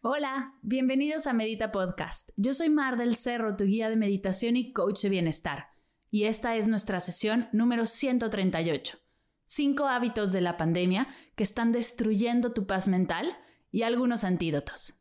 Hola, bienvenidos a Medita Podcast. Yo soy Mar del Cerro, tu guía de meditación y coach de bienestar. Y esta es nuestra sesión número 138. Cinco hábitos de la pandemia que están destruyendo tu paz mental y algunos antídotos.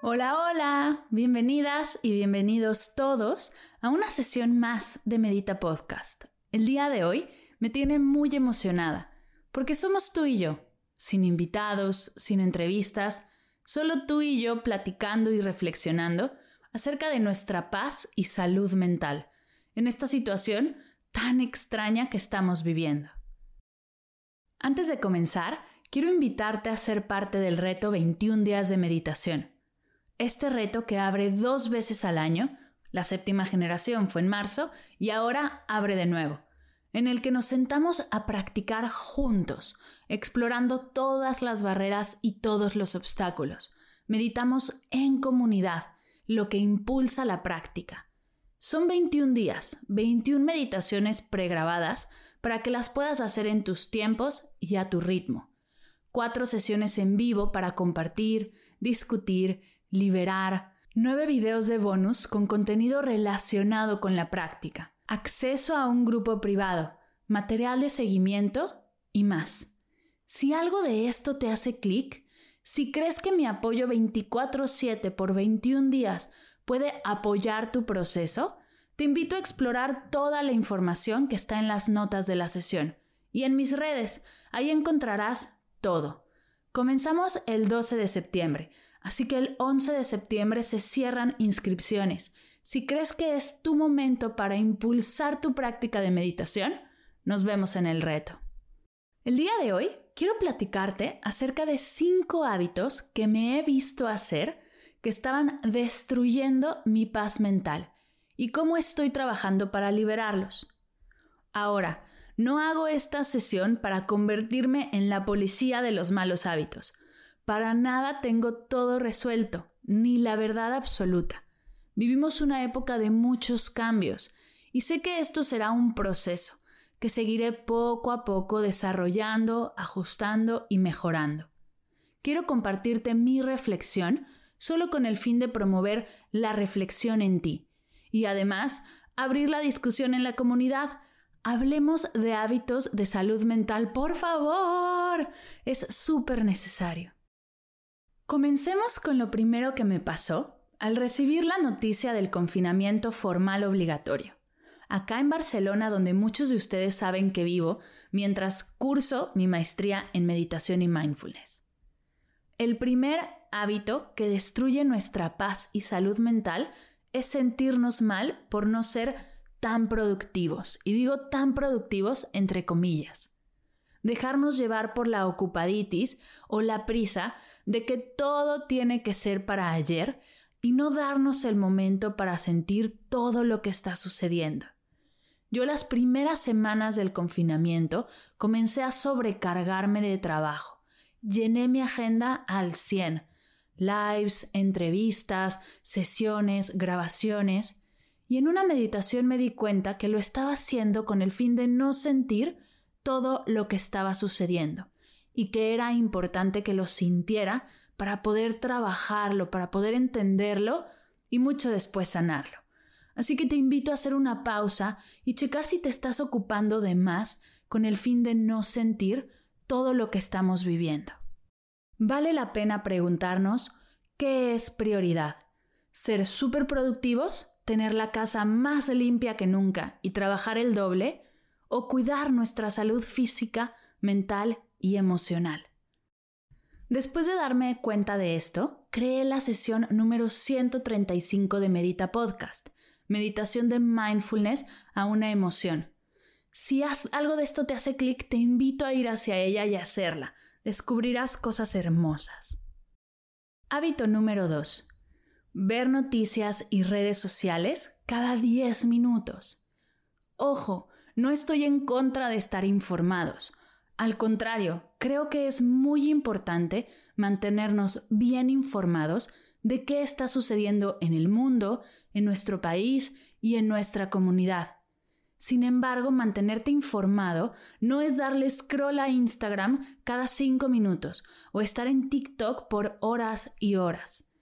Hola, hola, bienvenidas y bienvenidos todos a una sesión más de Medita Podcast. El día de hoy me tiene muy emocionada, porque somos tú y yo, sin invitados, sin entrevistas, solo tú y yo platicando y reflexionando acerca de nuestra paz y salud mental en esta situación tan extraña que estamos viviendo. Antes de comenzar, quiero invitarte a ser parte del reto 21 días de meditación. Este reto que abre dos veces al año, la séptima generación fue en marzo y ahora abre de nuevo en el que nos sentamos a practicar juntos, explorando todas las barreras y todos los obstáculos. Meditamos en comunidad, lo que impulsa la práctica. Son 21 días, 21 meditaciones pregrabadas para que las puedas hacer en tus tiempos y a tu ritmo. Cuatro sesiones en vivo para compartir, discutir, liberar, nueve videos de bonus con contenido relacionado con la práctica acceso a un grupo privado, material de seguimiento y más. Si algo de esto te hace clic, si crees que mi apoyo 24/7 por 21 días puede apoyar tu proceso, te invito a explorar toda la información que está en las notas de la sesión y en mis redes. Ahí encontrarás todo. Comenzamos el 12 de septiembre, así que el 11 de septiembre se cierran inscripciones si crees que es tu momento para impulsar tu práctica de meditación, nos vemos en el reto. El día de hoy quiero platicarte acerca de cinco hábitos que me he visto hacer que estaban destruyendo mi paz mental y cómo estoy trabajando para liberarlos. Ahora, no hago esta sesión para convertirme en la policía de los malos hábitos. Para nada tengo todo resuelto, ni la verdad absoluta. Vivimos una época de muchos cambios y sé que esto será un proceso que seguiré poco a poco desarrollando, ajustando y mejorando. Quiero compartirte mi reflexión solo con el fin de promover la reflexión en ti y además abrir la discusión en la comunidad. Hablemos de hábitos de salud mental, por favor. Es súper necesario. Comencemos con lo primero que me pasó al recibir la noticia del confinamiento formal obligatorio. Acá en Barcelona, donde muchos de ustedes saben que vivo, mientras curso mi maestría en meditación y mindfulness. El primer hábito que destruye nuestra paz y salud mental es sentirnos mal por no ser tan productivos. Y digo tan productivos entre comillas. Dejarnos llevar por la ocupaditis o la prisa de que todo tiene que ser para ayer y no darnos el momento para sentir todo lo que está sucediendo. Yo las primeras semanas del confinamiento comencé a sobrecargarme de trabajo. Llené mi agenda al 100. Lives, entrevistas, sesiones, grabaciones. Y en una meditación me di cuenta que lo estaba haciendo con el fin de no sentir todo lo que estaba sucediendo y que era importante que lo sintiera para poder trabajarlo, para poder entenderlo y mucho después sanarlo. Así que te invito a hacer una pausa y checar si te estás ocupando de más con el fin de no sentir todo lo que estamos viviendo. Vale la pena preguntarnos qué es prioridad. ¿Ser súper productivos? ¿Tener la casa más limpia que nunca y trabajar el doble? ¿O cuidar nuestra salud física, mental y emocional? Después de darme cuenta de esto, creé la sesión número 135 de Medita Podcast, meditación de mindfulness a una emoción. Si algo de esto te hace clic, te invito a ir hacia ella y hacerla. Descubrirás cosas hermosas. Hábito número 2. Ver noticias y redes sociales cada 10 minutos. Ojo, no estoy en contra de estar informados. Al contrario, creo que es muy importante mantenernos bien informados de qué está sucediendo en el mundo, en nuestro país y en nuestra comunidad. Sin embargo, mantenerte informado no es darle scroll a Instagram cada cinco minutos o estar en TikTok por horas y horas.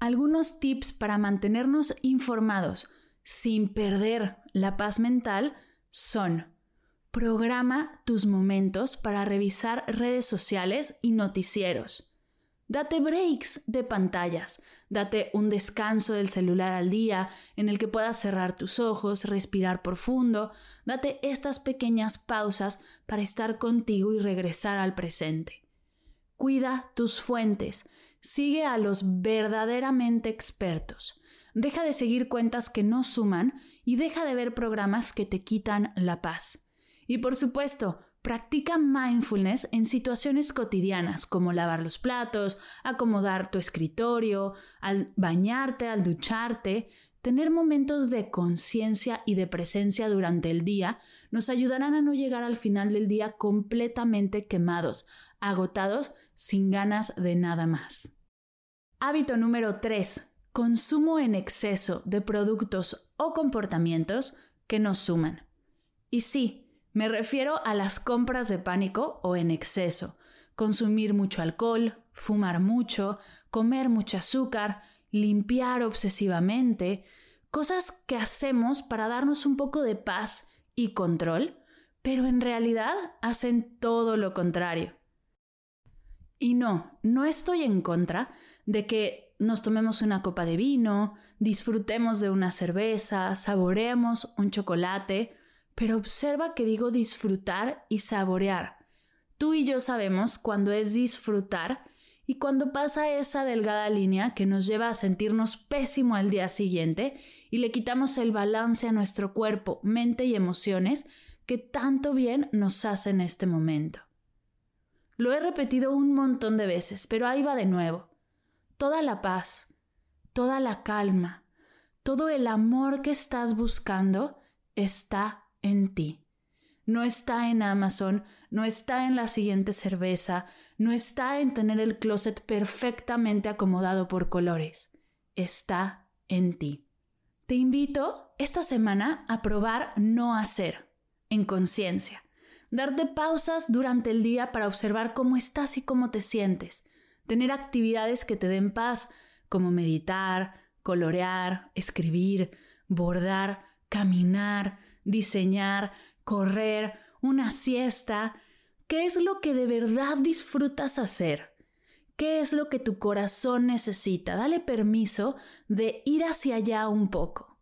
Algunos tips para mantenernos informados sin perder la paz mental son Programa tus momentos para revisar redes sociales y noticieros. Date breaks de pantallas, date un descanso del celular al día en el que puedas cerrar tus ojos, respirar profundo, date estas pequeñas pausas para estar contigo y regresar al presente. Cuida tus fuentes, sigue a los verdaderamente expertos. Deja de seguir cuentas que no suman y deja de ver programas que te quitan la paz. Y por supuesto, Practica mindfulness en situaciones cotidianas como lavar los platos, acomodar tu escritorio, al bañarte, al ducharte. Tener momentos de conciencia y de presencia durante el día nos ayudarán a no llegar al final del día completamente quemados, agotados, sin ganas de nada más. Hábito número 3. Consumo en exceso de productos o comportamientos que nos suman. Y sí, me refiero a las compras de pánico o en exceso, consumir mucho alcohol, fumar mucho, comer mucho azúcar, limpiar obsesivamente, cosas que hacemos para darnos un poco de paz y control, pero en realidad hacen todo lo contrario. Y no, no estoy en contra de que nos tomemos una copa de vino, disfrutemos de una cerveza, saboreemos un chocolate, pero observa que digo disfrutar y saborear. Tú y yo sabemos cuando es disfrutar y cuando pasa esa delgada línea que nos lleva a sentirnos pésimo al día siguiente y le quitamos el balance a nuestro cuerpo, mente y emociones que tanto bien nos hace en este momento. Lo he repetido un montón de veces, pero ahí va de nuevo. Toda la paz, toda la calma, todo el amor que estás buscando está en ti. No está en Amazon, no está en la siguiente cerveza, no está en tener el closet perfectamente acomodado por colores. Está en ti. Te invito esta semana a probar no hacer, en conciencia. Darte pausas durante el día para observar cómo estás y cómo te sientes. Tener actividades que te den paz, como meditar, colorear, escribir, bordar, caminar, diseñar, correr, una siesta. ¿Qué es lo que de verdad disfrutas hacer? ¿Qué es lo que tu corazón necesita? Dale permiso de ir hacia allá un poco.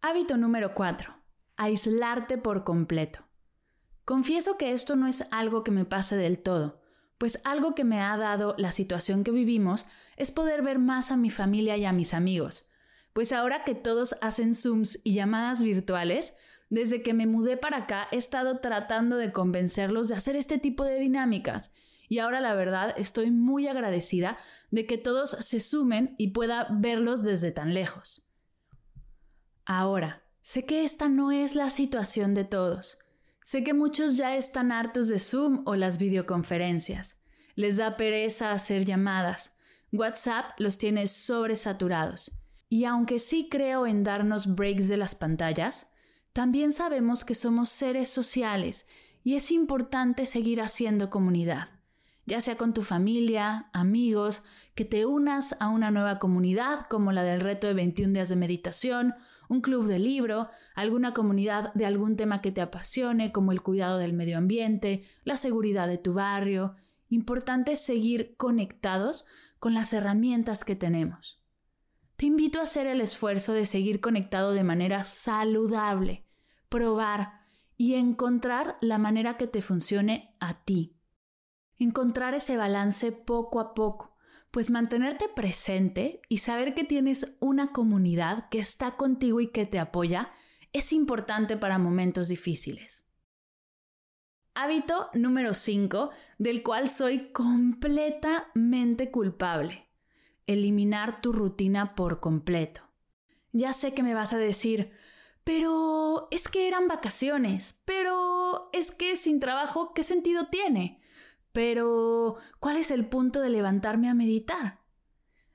Hábito número 4. Aislarte por completo. Confieso que esto no es algo que me pase del todo, pues algo que me ha dado la situación que vivimos es poder ver más a mi familia y a mis amigos, pues ahora que todos hacen Zooms y llamadas virtuales, desde que me mudé para acá he estado tratando de convencerlos de hacer este tipo de dinámicas y ahora la verdad estoy muy agradecida de que todos se sumen y pueda verlos desde tan lejos. Ahora, sé que esta no es la situación de todos. Sé que muchos ya están hartos de Zoom o las videoconferencias. Les da pereza hacer llamadas. WhatsApp los tiene sobresaturados. Y aunque sí creo en darnos breaks de las pantallas, también sabemos que somos seres sociales y es importante seguir haciendo comunidad, ya sea con tu familia, amigos, que te unas a una nueva comunidad como la del reto de 21 días de meditación, un club de libro, alguna comunidad de algún tema que te apasione como el cuidado del medio ambiente, la seguridad de tu barrio. Importante seguir conectados con las herramientas que tenemos. Te invito a hacer el esfuerzo de seguir conectado de manera saludable probar y encontrar la manera que te funcione a ti. Encontrar ese balance poco a poco, pues mantenerte presente y saber que tienes una comunidad que está contigo y que te apoya es importante para momentos difíciles. Hábito número 5, del cual soy completamente culpable. Eliminar tu rutina por completo. Ya sé que me vas a decir, pero es que eran vacaciones, pero es que sin trabajo, ¿qué sentido tiene? Pero, ¿cuál es el punto de levantarme a meditar?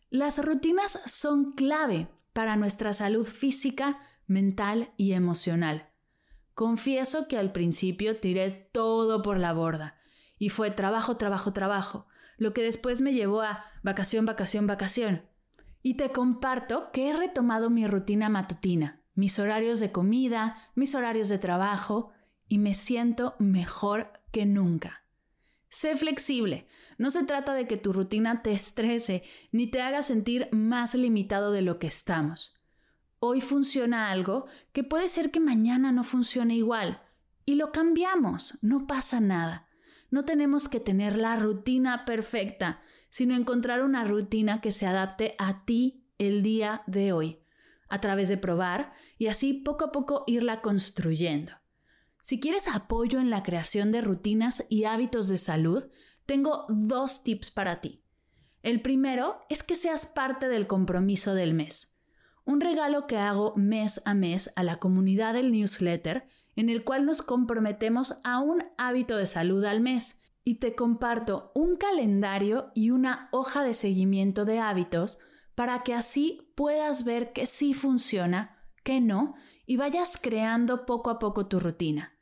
Las rutinas son clave para nuestra salud física, mental y emocional. Confieso que al principio tiré todo por la borda y fue trabajo, trabajo, trabajo, lo que después me llevó a vacación, vacación, vacación. Y te comparto que he retomado mi rutina matutina, mis horarios de comida, mis horarios de trabajo y me siento mejor que nunca. Sé flexible. No se trata de que tu rutina te estrese ni te haga sentir más limitado de lo que estamos hoy funciona algo que puede ser que mañana no funcione igual y lo cambiamos, no pasa nada. No tenemos que tener la rutina perfecta, sino encontrar una rutina que se adapte a ti el día de hoy, a través de probar y así poco a poco irla construyendo. Si quieres apoyo en la creación de rutinas y hábitos de salud, tengo dos tips para ti. El primero es que seas parte del compromiso del mes un regalo que hago mes a mes a la comunidad del newsletter en el cual nos comprometemos a un hábito de salud al mes y te comparto un calendario y una hoja de seguimiento de hábitos para que así puedas ver que sí funciona, que no, y vayas creando poco a poco tu rutina.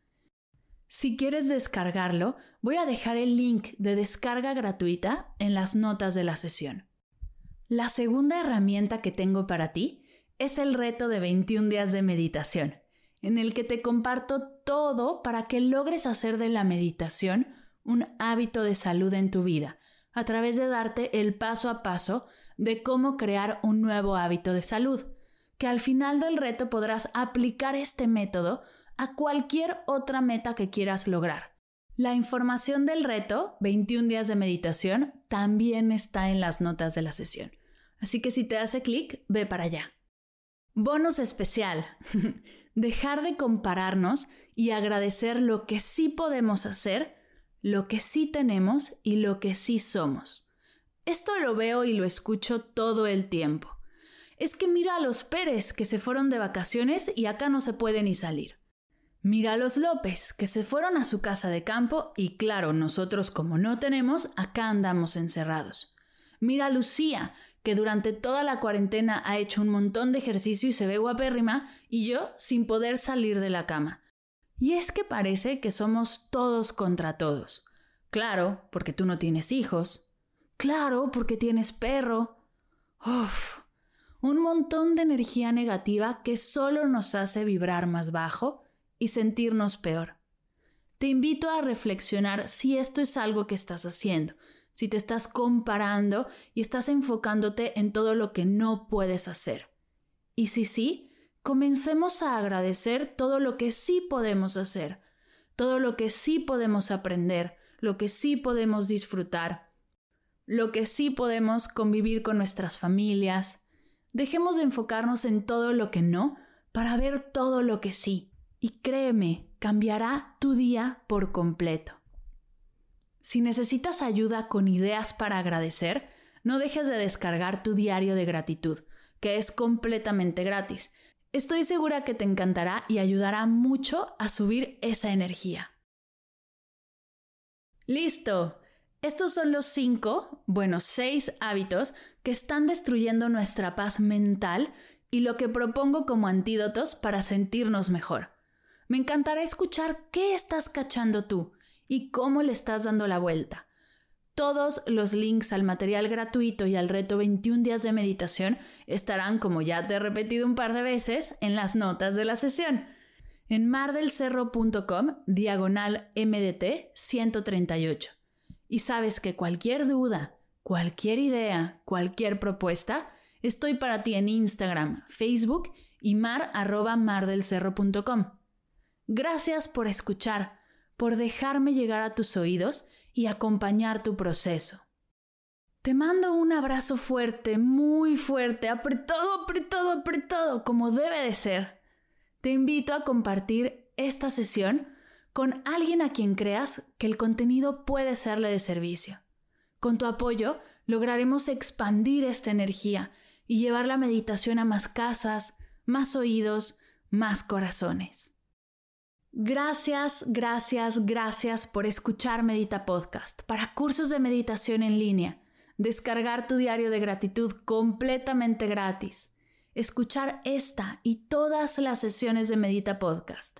Si quieres descargarlo, voy a dejar el link de descarga gratuita en las notas de la sesión. La segunda herramienta que tengo para ti es el reto de 21 días de meditación, en el que te comparto todo para que logres hacer de la meditación un hábito de salud en tu vida, a través de darte el paso a paso de cómo crear un nuevo hábito de salud, que al final del reto podrás aplicar este método a cualquier otra meta que quieras lograr. La información del reto, 21 días de meditación, también está en las notas de la sesión. Así que si te hace clic, ve para allá. Bonus especial. Dejar de compararnos y agradecer lo que sí podemos hacer, lo que sí tenemos y lo que sí somos. Esto lo veo y lo escucho todo el tiempo. Es que mira a los Pérez que se fueron de vacaciones y acá no se puede ni salir. Mira a los López que se fueron a su casa de campo y claro, nosotros como no tenemos, acá andamos encerrados. Mira a Lucía, que durante toda la cuarentena ha hecho un montón de ejercicio y se ve guapérrima, y yo sin poder salir de la cama. Y es que parece que somos todos contra todos. Claro, porque tú no tienes hijos. Claro, porque tienes perro. Uf, un montón de energía negativa que solo nos hace vibrar más bajo y sentirnos peor. Te invito a reflexionar si esto es algo que estás haciendo, si te estás comparando y estás enfocándote en todo lo que no puedes hacer. Y si sí, comencemos a agradecer todo lo que sí podemos hacer, todo lo que sí podemos aprender, lo que sí podemos disfrutar, lo que sí podemos convivir con nuestras familias. Dejemos de enfocarnos en todo lo que no para ver todo lo que sí. Y créeme, cambiará tu día por completo. Si necesitas ayuda con ideas para agradecer, no dejes de descargar tu diario de gratitud, que es completamente gratis. Estoy segura que te encantará y ayudará mucho a subir esa energía. Listo. Estos son los cinco, bueno, seis hábitos que están destruyendo nuestra paz mental y lo que propongo como antídotos para sentirnos mejor. Me encantará escuchar qué estás cachando tú y cómo le estás dando la vuelta. Todos los links al material gratuito y al reto 21 días de meditación estarán, como ya te he repetido un par de veces, en las notas de la sesión. En mardelcerro.com, diagonal MDT 138. Y sabes que cualquier duda, cualquier idea, cualquier propuesta, estoy para ti en Instagram, Facebook y mar Gracias por escuchar por dejarme llegar a tus oídos y acompañar tu proceso. Te mando un abrazo fuerte, muy fuerte, apretado, apretado, apretado, como debe de ser. Te invito a compartir esta sesión con alguien a quien creas que el contenido puede serle de servicio. Con tu apoyo lograremos expandir esta energía y llevar la meditación a más casas, más oídos, más corazones. Gracias, gracias, gracias por escuchar Medita Podcast. Para cursos de meditación en línea, descargar tu diario de gratitud completamente gratis, escuchar esta y todas las sesiones de Medita Podcast